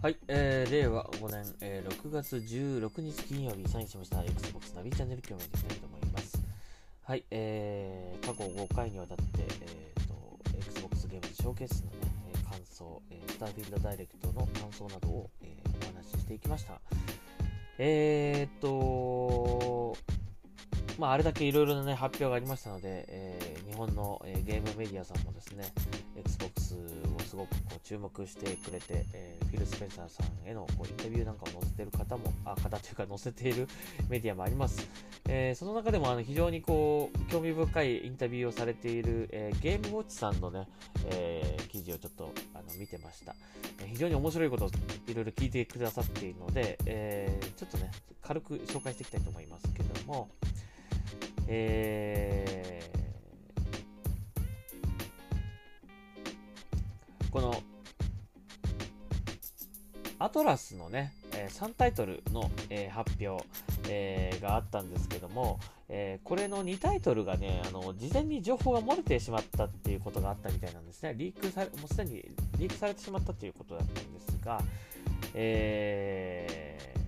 はい、えー、令和5年、えー、6月16日金曜日サインしました Xbox ナビチャンネル今日もやっていきたいと思います。はい、えー、過去5回にわたって、えー、と Xbox ゲームショーケースのね、感想、えー、スターフィールドダイレクトの感想などを、えーお話ししていきました。えー、と、まあ、あれだけいろいろな、ね、発表がありましたので、えー日本の、えーゲームメディアさんもですね、Xbox すごくこう注目してくれて、えーフィル・スペンサーさんへのこうインタビューなんかを載せてる方も、あ、方というか載せている メディアもあります。えーその中でもあの非常にこう興味深いインタビューをされている、えーゲームウォッチさんのね、えー記事をちょっとあの見てました。え非常に面白いことをいろいろ聞いてくださっているので、えちょっとね、軽く紹介していきたいと思いますけども、えこのアトラスのね、えー3タイトルの、えー発表、えーがあったんですけども、えこれの2タイトルがね、あの事前に情報が漏れてしまったっていうことがあったみたいなんですね。リークされ、もうすでにリークされてしまったということだったんですが、えー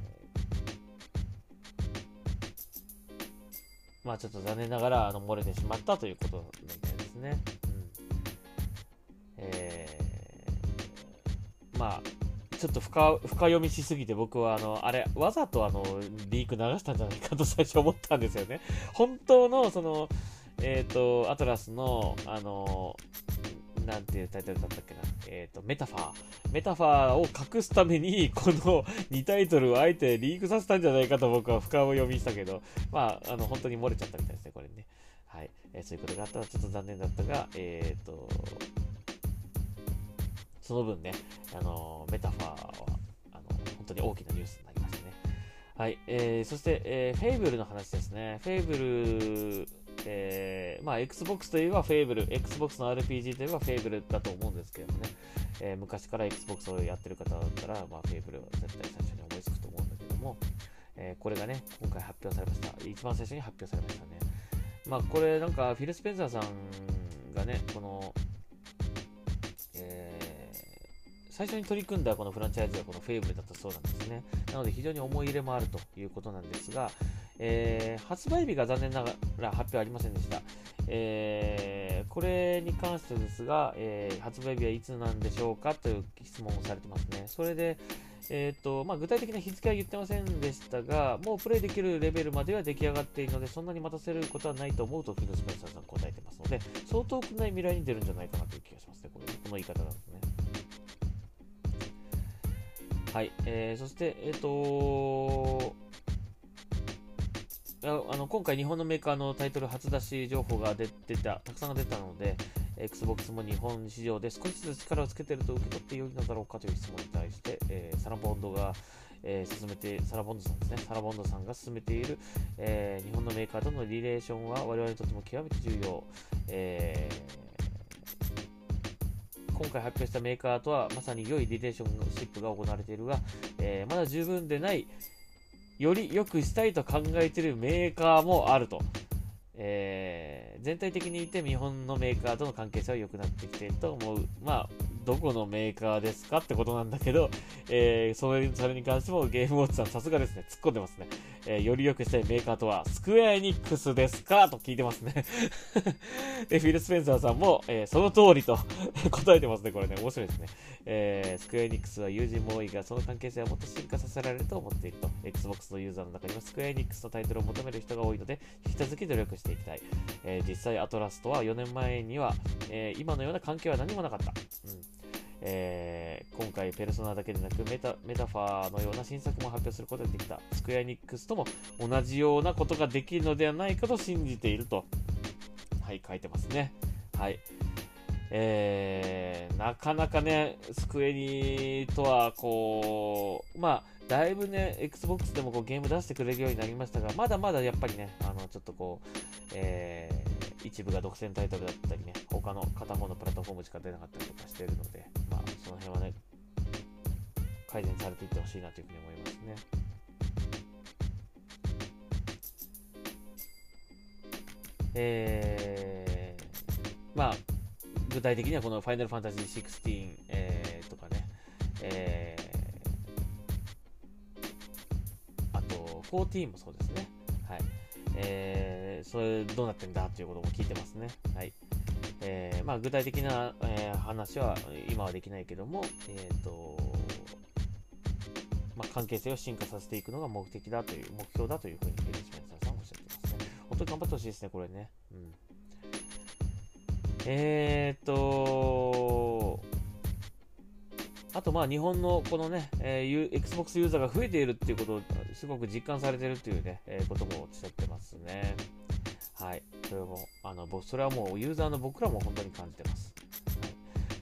まあちょっと残念ながらあの漏れてしまったということみたいですね。まあちょっと深読みしすぎて僕はあのあれわざとあのリーク流したんじゃないかと 最初思ったんですよね。本当のそのえっ、とアトラスのあのなんていうタイトルだったっけな、えっ、とメタファーメタファーを隠すために この2タイトルをあえてリークさせたんじゃないかと僕は深読みしたけどまああの本当に漏れちゃったみたいですねこれね。はい、えーそういうことがあったらちょっと残念だったが、えっ、とその分ね、あのメタファーはあの本当に大きなニュースになりましたね。はい、えーそして、えーフェイブルの話ですね。フェイブル、えーまあ、Xbox といえばフェイブル、Xbox の RPG といえばフェイブルだと思うんですけどもね、えー昔から Xbox をやってる方だったら、まあ、フェイブルは絶対最初に思いつくと思うんだけども、えこれがね、今回発表されました。一番最初に発表されましたね。まあ、これなんかフィル・スペンサーさんがね、この、最初に取り組んだこのフランチャイズがこのフェイブルだったそうなんですね。なので非常に思い入れもあるということなんですが、えー発売日が残念ながら発表ありませんでした。えーこれに関してですが、えー発売日はいつなんでしょうかという質問をされてますね。それで、えーとまあ、具体的な日付は言ってませんでしたが、もうプレイできるレベルまでは出来上がっているので、そんなに待たせることはないと思うとフィル・スペンサーさん答えてますので、相当遠くない未来に出るんじゃないかなという気がしますね、これねこの言い方だとはい、えーそして、えっ、とあの今回、日本のメーカーのタイトル初出し情報が出てた、たくさん出たので、Xbox も日本市場で少しずつ力をつけていると受け取ってよいのだろうかという質問に対して、えーサラボンドが、えー進めて、サラボンドさんですね、サラボンドさんが進めている、えー日本のメーカーとのリレーションは我々にとっても極めて重要。えー今回発表したメーカーとはまさに良いリレーションシップが行われているが、えーまだ十分でない、より良くしたいと考えているメーカーもあると。えー全体的に言って日本のメーカーとの関係性は良くなってきていると思う。まあ、どこのメーカーですかってことなんだけど、えーそれそれに関してもゲームウォッチさんさすがですね、突っ込んでますね。えーより良くしたいメーカーとは、スクエアエニックスですかと聞いてますね。で、フィル・スペンサーさんも、えーその通りと 答えてますね、これね。面白いですね。えースクエアエニックスは友人も多いが、その関係性はもっと進化させられると思っていると。Xbox のユーザーの中にはスクエアエニックスのタイトルを求める人が多いので、引き続き努力していきたい。えー実際、アトラスとは4年前には、えー今のような関係は何もなかった。うんえー今回、ペルソナだけでなくメタ、メタファーのような新作も発表することができた。スクエアエニックスとも同じようなことができるのではないかと信じていると。はい、書いてますね。はい。えー、なかなかね、スクエニとは、こう、まあ、だいぶね、Xbox でもこうゲーム出してくれるようになりましたが、まだまだやっぱりね、あの、ちょっとこう、えー一部が独占タイトルだったりね、他の片方のプラットフォームしか出なかったりとかしているので、まあ、その辺はね、改善されていってほしいなというふうに思いますね。えー、まあ、具体的にはこのファイナルファンタジー16、えー、とかね、えー、あと、14もそうですね。はい。えー、それどうなってんだっていうことも聞いてますね。はい。えー、まあ、具体的な、えー、話は今はできないけども、えっ、ー、と、まあ、関係性を進化させていくのが目的だという、目標だというふうに、フェリシメンサーさんおっしゃってますね。本当に頑張ってほしいですね、これね。うん。えっ、とあとまあ日本のこのね、えー、Xbox ユーザーが増えているっていうことをすごく実感されているっていうね、えー、こともおっしゃってますね。はい。それも、あの、それはもうユーザーの僕らも本当に感じてます。はい。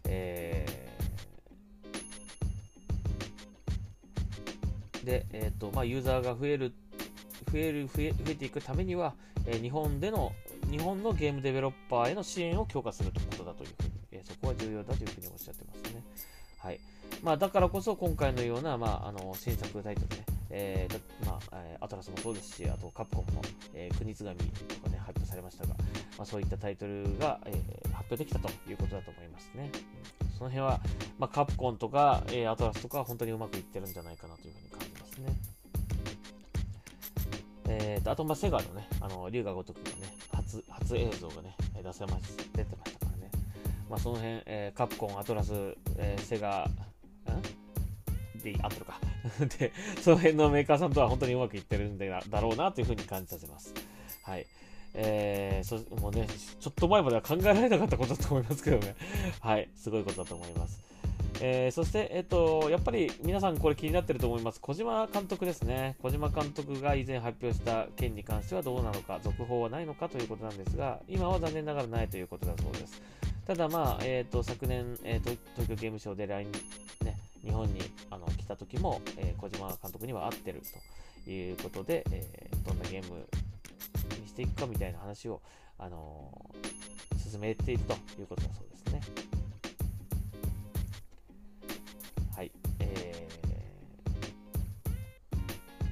えー、で、えっ、ー、と、まあユーザーが増える、増える、増え、増えていくためには、えー、日本での、日本のゲームデベロッパーへの支援を強化するということだというふうに、えー、そこは重要だというふうにおっしゃってますね。はい。まあ、だからこそ今回のような、まあ、あの新作タイトルね、えーまあ、アトラスもそうですし、あとカプコンも、えー、国津神とかね、発表されましたが、まあ、そういったタイトルが、えー、発表できたということだと思いますね。その辺は、まあ、カプコンとか、えー、アトラスとか本当にうまくいってるんじゃないかなというふうに感じますね。えーと、あと、まあ、セガのね、あの、龍が如くのね、初、初映像がね、出せまし、出てましたからね。まあ、その辺、えー、カプコン、アトラス、えー、セガ、で合ってるか で、その辺のメーカーさんとは本当にうまくいってるんだろうなというふうに感じさせます。はい。えー、そもうね、ちょっと前までは考えられなかったことだと思いますけどね。はい、すごいことだと思います。えー、そして、えっ、と、やっぱり皆さんこれ気になってると思います。小島監督ですね。小島監督が以前発表した件に関してはどうなのか、続報はないのかということなんですが、今は残念ながらないということだそうです。ただまあ、えっ、と、昨年、えーと、東京ゲームショウで LINE、ね、日本にあの来た時も、えー、小島監督には合ってるということで、えー、どんなゲームにしていくかみたいな話を、あのー、進めているということだそうですね。はい。え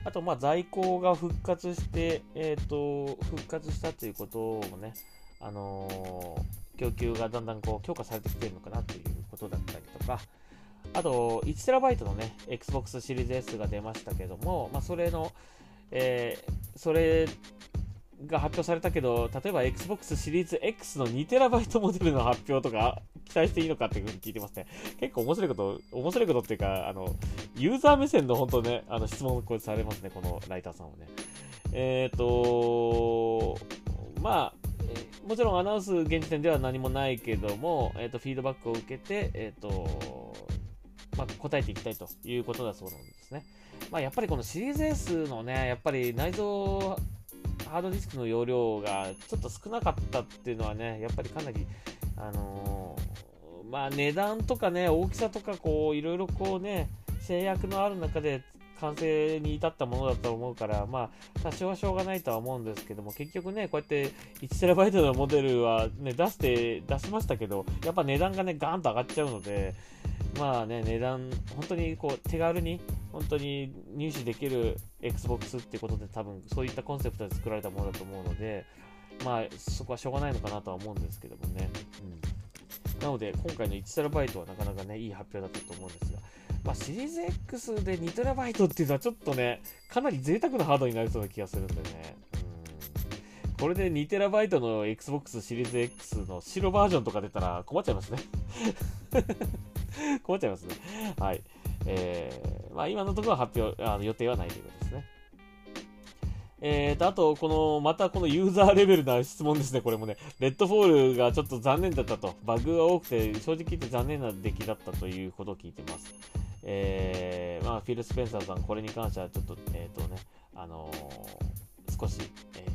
ー、あと、まあ、在庫が復活して、えっ、と、復活したということもね、あの、供給がだんだんこう強化されてきているのかなということだったりとか、あと、1TB のね、Xbox シリーズ S が出ましたけども、まあ、それの、えー、それが発表されたけど、例えば Xbox シリーズ X の 2TB モデルの発表とか期待していいのかっていうふうに聞いてますね。結構面白いこと、面白いことっていうか、あの、ユーザー目線の本当ね、あの質問をこれされますね、このライターさんはね。えっ、ー、とまあ、もちろんアナウンス現時点では何もないけども、えっ、ー、と、フィードバックを受けて、えっ、ー、と、答えていきたいということだそうなんですね。まあ、やっぱりこのシリーズ S のね、やっぱり内蔵ハードディスクの容量がちょっと少なかったっていうのはね、やっぱりかなり、あのー、まあ、値段とかね、大きさとか、こう、いろいろこうね、制約のある中で完成に至ったものだと思うから、まあ、多少はしょうがないとは思うんですけども、結局ね、こうやって 1TB のモデルはね、出して、出しましたけど、やっぱ値段がね、ガーンと上がっちゃうので、まあね、値段、本当にこう手軽に、本当に入手できる Xbox ってことで多分そういったコンセプトで作られたものだと思うので、まあそこはしょうがないのかなとは思うんですけどもね。うん、なので今回の 1TB はなかなかね、いい発表だったと思うんですが、まあ、シリーズ X で 2TB っていうのはちょっとね、かなり贅沢なハードになりそうな気がするんでね。これで 2TB の Xbox シリーズ X の白バージョンとか出たら困っちゃいますね。困っちゃいますね。はい。えー、まあ今のところは発表、あの予定はないということですね。えーと、あと、この、またこのユーザーレベルな質問ですね、これもね。レッドフォールがちょっと残念だったと。バグが多くて、正直言って残念な出来だったということを聞いてます。えー、まあ、フィル・スペンサーさん、これに関してはちょっと、えっ、ー、とね、あのー、少し、え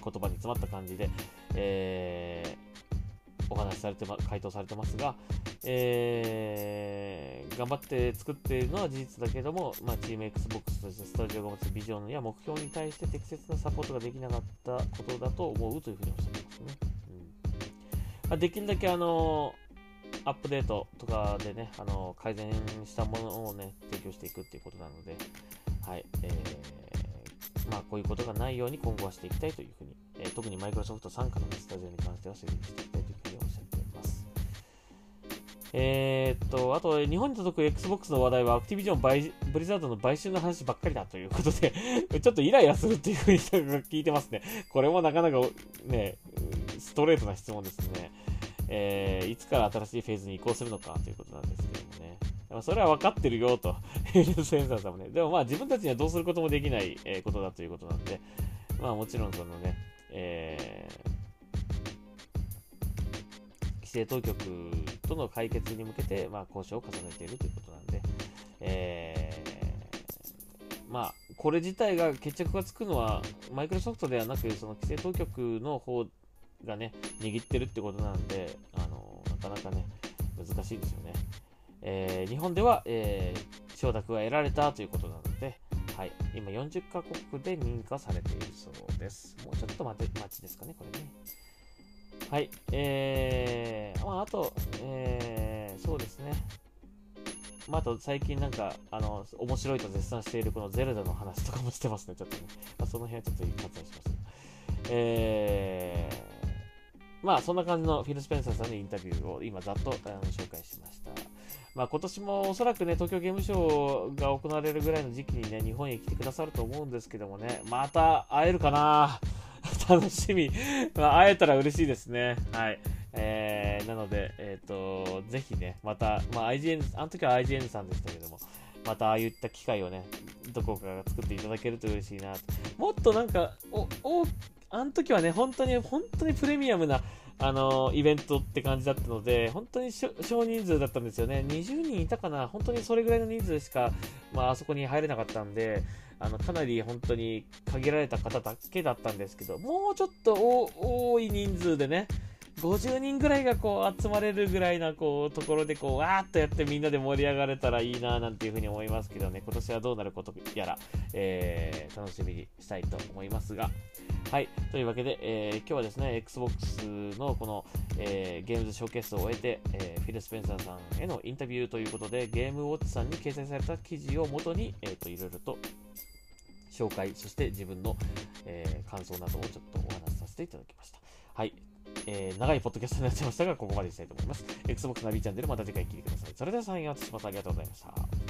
ー、言葉に詰まった感じで、えー、お話しされてま、回答されてますが、えー、頑張って作っているのは事実だけども、まあ、チーム XBOX としてスタジオが持つビジョンや目標に対して適切なサポートができなかったことだと思うというふうにおっしゃってますね。うんまあ、できるだけあのアップデートとかでね、あの改善したものをね、提供していくっていうことなので、はい、えー、まあ、こういうことがないように今後はしていきたいというふうに、えー、特にマイクロソフト傘下のスタジオに関してはそういうふうにしていきたいというふうにおっしゃっていますえー、っと、あと、日本に届く Xbox の話題は、アクティビジョンバイ、ブリザードの買収の話ばっかりだということで ちょっとイライラするっていうふうに聞いてますね。これもなかなかね、ストレートな質問ですね。えー、いつから新しいフェーズに移行するのかということなんですけどもね。それは分かってるよと、センサーさんもね。でもまあ自分たちにはどうすることもできない、えことだということなんで、まあもちろんそのね、えー、規制当局との解決に向けて、まあ、交渉を重ねているということなんで、えー、まあ、これ自体が決着がつくのは、マイクロソフトではなく、その規制当局の方がね、握ってるってことなんで、あのなかなかね、難しいですよね。えー、日本では、えー、承諾が得られたということなので、はい、今40カ国で認可されているそうです。もうちょっと待て待ちですかね、これね。はい、えー、まあ、あと、えー、そうですね。まあ、あと最近なんか、あの、面白いと絶賛しているこのゼルダの話とかもしてますね、ちょっとね。まあ、その辺はちょっと割愛します。えー、まあ、そんな感じのフィル・スペンサーさんのインタビューを今ざっとあの紹介しました。まあ、今年もおそらくね、東京ゲームショウが行われるぐらいの時期にね、日本へ来てくださると思うんですけどもね、また会えるかな？楽しみ。まあ、会えたら嬉しいですね。はい。えー、なので、えっ、ー、と、ぜひね、また、まあ、IGN、あの時は IGN さんでしたけども、またああいった機会をね、どこかが作っていただけると嬉しいなもっとなんか、お、お、あの時はね、本当に、本当にプレミアムな、あのイベントって感じだったので、本当に少人数だったんですよね。20人いたかな本当にそれぐらいの人数しか、まあ、あそこに入れなかったんで、あの、かなり本当に限られた方だけだったんですけど、もうちょっと多い人数でね、50人ぐらいがこう集まれるぐらいなこうところでこうわーっとやってみんなで盛り上がれたらいいななんていうふうに思いますけどね、今年はどうなることやら、えー、楽しみにしたいと思いますが、はい。というわけで、えー、今日はですね、Xbox のこの、えー、ゲームズショーケースを終えて、えー、フィル・スペンサーさんへのインタビューということで、ゲームウォッチさんに掲載された記事をもとに、えーと、いろいろと紹介、そして自分の、えー、感想などをちょっとお話しさせていただきました。はい。えー、長いポッドキャストになっちゃいましたが、ここまでにしたいと思います。Xbox ナビチャンネルまた次回聞いてください。それでは、サインアウトします。ありがとうございました。